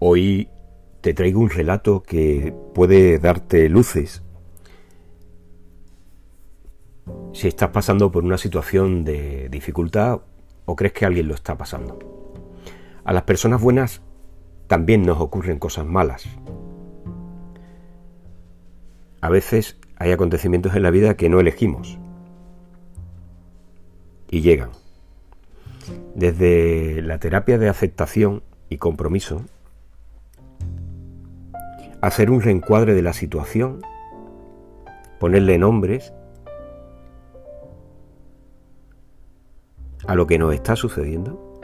Hoy te traigo un relato que puede darte luces si estás pasando por una situación de dificultad o crees que alguien lo está pasando. A las personas buenas también nos ocurren cosas malas. A veces hay acontecimientos en la vida que no elegimos y llegan. Desde la terapia de aceptación y compromiso, hacer un reencuadre de la situación, ponerle nombres a lo que nos está sucediendo,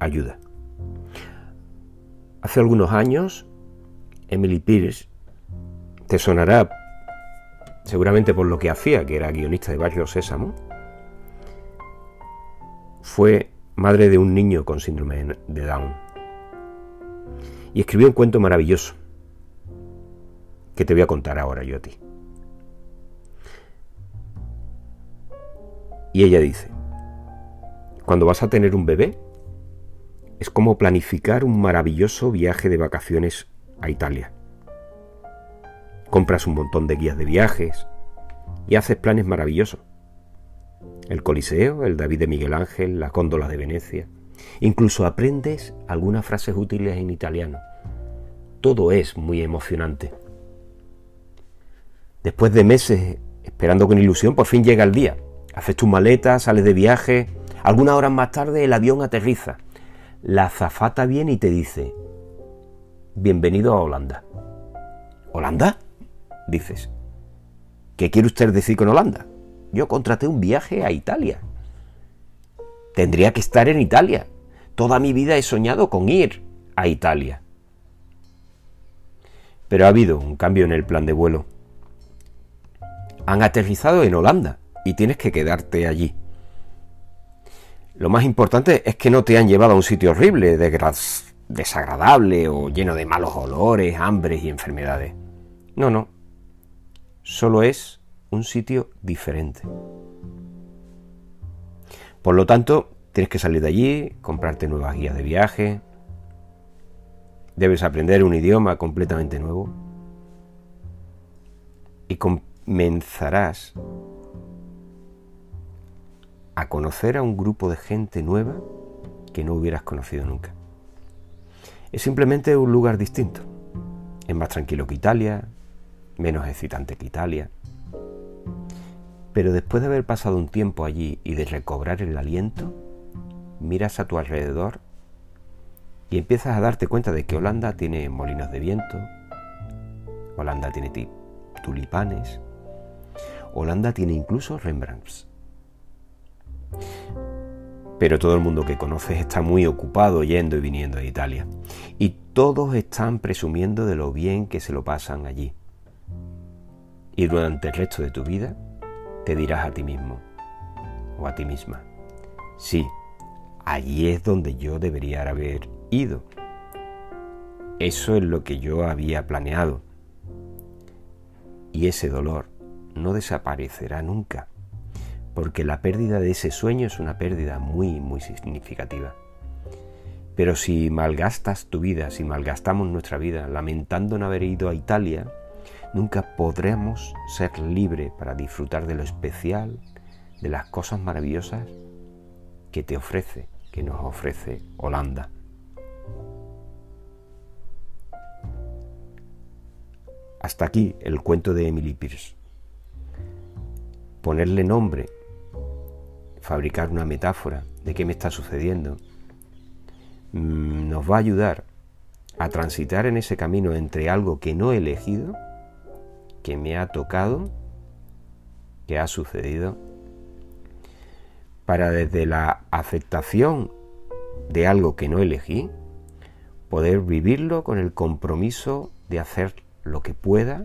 ayuda. Hace algunos años, Emily Pierce, te sonará seguramente por lo que hacía, que era guionista de Barrio Sésamo, fue madre de un niño con síndrome de Down. Y escribió un cuento maravilloso que te voy a contar ahora yo a ti. Y ella dice, cuando vas a tener un bebé, es como planificar un maravilloso viaje de vacaciones a Italia. Compras un montón de guías de viajes y haces planes maravillosos. El Coliseo, el David de Miguel Ángel, la Cóndola de Venecia. Incluso aprendes algunas frases útiles en italiano. Todo es muy emocionante. Después de meses esperando con ilusión, por fin llega el día. Haces tus maletas, sales de viaje. Algunas horas más tarde el avión aterriza. La azafata viene y te dice, bienvenido a Holanda. ¿Holanda? dices, ¿qué quiere usted decir con Holanda? Yo contraté un viaje a Italia. Tendría que estar en Italia. Toda mi vida he soñado con ir a Italia. Pero ha habido un cambio en el plan de vuelo. Han aterrizado en Holanda y tienes que quedarte allí. Lo más importante es que no te han llevado a un sitio horrible, desagradable o lleno de malos olores, hambres y enfermedades. No, no solo es un sitio diferente. Por lo tanto, tienes que salir de allí, comprarte nuevas guías de viaje, debes aprender un idioma completamente nuevo y comenzarás a conocer a un grupo de gente nueva que no hubieras conocido nunca. Es simplemente un lugar distinto. Es más tranquilo que Italia, menos excitante que Italia. Pero después de haber pasado un tiempo allí y de recobrar el aliento, miras a tu alrededor y empiezas a darte cuenta de que Holanda tiene molinos de viento, Holanda tiene tulipanes, Holanda tiene incluso Rembrandts. Pero todo el mundo que conoces está muy ocupado yendo y viniendo de Italia. Y todos están presumiendo de lo bien que se lo pasan allí. Y durante el resto de tu vida te dirás a ti mismo o a ti misma, sí, allí es donde yo debería haber ido. Eso es lo que yo había planeado. Y ese dolor no desaparecerá nunca, porque la pérdida de ese sueño es una pérdida muy, muy significativa. Pero si malgastas tu vida, si malgastamos nuestra vida lamentando no haber ido a Italia, nunca podremos ser libres para disfrutar de lo especial, de las cosas maravillosas que te ofrece, que nos ofrece Holanda. Hasta aquí el cuento de Emily Pierce. Ponerle nombre, fabricar una metáfora de qué me está sucediendo, mm, nos va a ayudar a transitar en ese camino entre algo que no he elegido que me ha tocado, que ha sucedido, para desde la aceptación de algo que no elegí, poder vivirlo con el compromiso de hacer lo que pueda,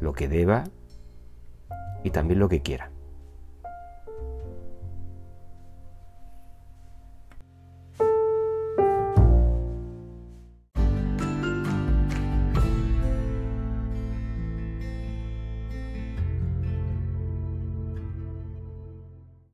lo que deba y también lo que quiera.